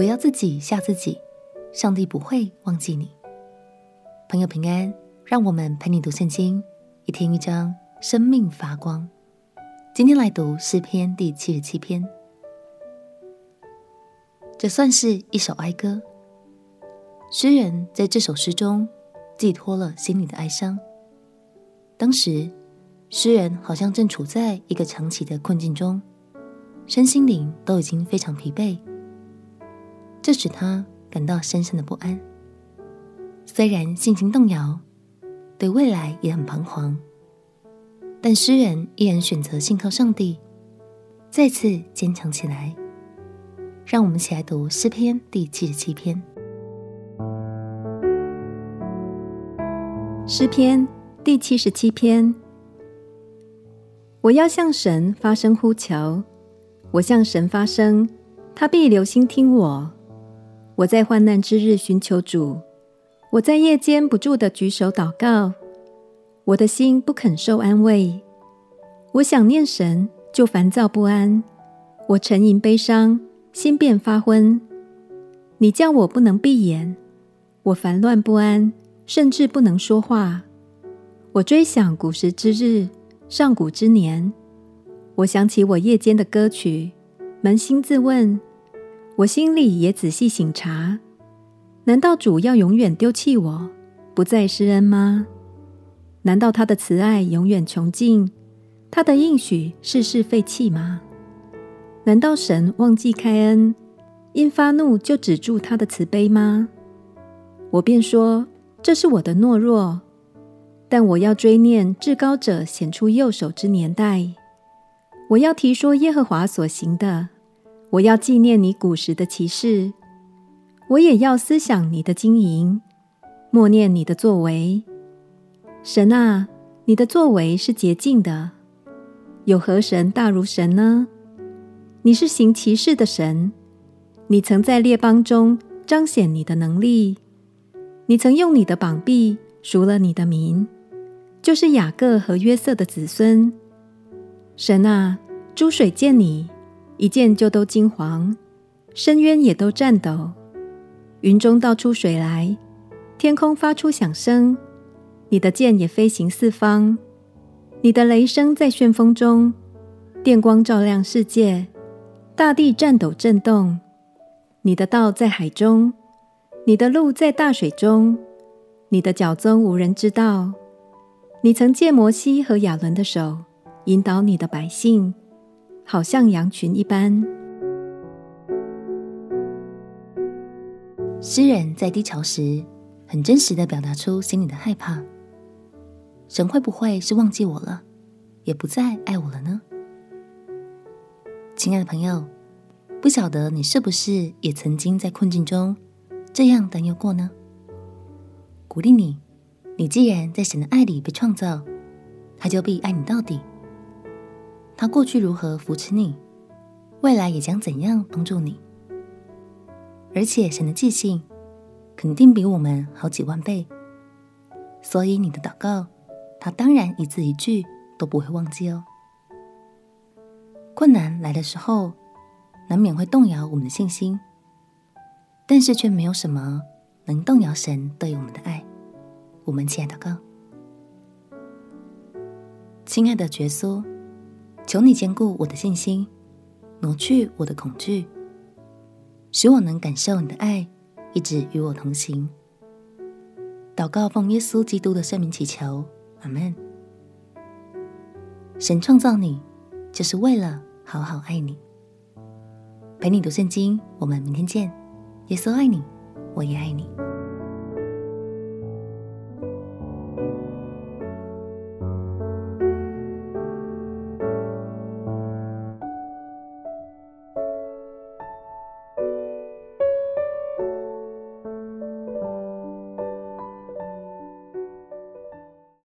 不要自己吓自己，上帝不会忘记你。朋友平安，让我们陪你读圣经，一天一章，生命发光。今天来读诗篇第七十七篇，这算是一首哀歌。诗人在这首诗中寄托了心里的哀伤。当时，诗人好像正处在一个长期的困境中，身心灵都已经非常疲惫，这使他感到深深的不安。虽然性情动摇，对未来也很彷徨，但诗人依然选择信靠上帝，再次坚强起来。让我们一起来读诗篇第七十七篇。诗篇第七十七篇。我要向神发声呼求，我向神发声，他必留心听我。我在患难之日寻求主，我在夜间不住地举手祷告。我的心不肯受安慰，我想念神就烦躁不安，我沉吟悲伤，心便发昏。你叫我不能闭眼，我烦乱不安，甚至不能说话。我追想古时之日。上古之年，我想起我夜间的歌曲，扪心自问，我心里也仔细省察：难道主要永远丢弃我，不再施恩吗？难道他的慈爱永远穷尽，他的应许世世废弃吗？难道神忘记开恩，因发怒就止住他的慈悲吗？我便说，这是我的懦弱。但我要追念至高者显出右手之年代，我要提说耶和华所行的，我要纪念你古时的奇事，我也要思想你的经营，默念你的作为。神啊，你的作为是洁净的，有何神大如神呢？你是行奇事的神，你曾在列邦中彰显你的能力，你曾用你的膀臂赎了你的民。就是雅各和约瑟的子孙，神啊，诸水见你一见就都惊惶，深渊也都颤抖。云中倒出水来，天空发出响声，你的箭也飞行四方，你的雷声在旋风中，电光照亮世界，大地颤抖震动。你的道在海中，你的路在大水中，你的脚踪无人知道。你曾借摩西和亚伦的手，引导你的百姓，好像羊群一般。诗人在低潮时，很真实的表达出心里的害怕：神会不会是忘记我了，也不再爱我了呢？亲爱的朋友，不晓得你是不是也曾经在困境中这样担忧过呢？鼓励你。你既然在神的爱里被创造，他就必爱你到底。他过去如何扶持你，未来也将怎样帮助你。而且神的记性肯定比我们好几万倍，所以你的祷告，他当然一字一句都不会忘记哦。困难来的时候，难免会动摇我们的信心，但是却没有什么能动摇神对我们的爱。我们亲爱的哥，亲爱的耶稣，求你坚固我的信心，挪去我的恐惧，使我能感受你的爱，一直与我同行。祷告奉耶稣基督的圣名祈求，阿门。神创造你，就是为了好好爱你。陪你读圣经，我们明天见。耶稣爱你，我也爱你。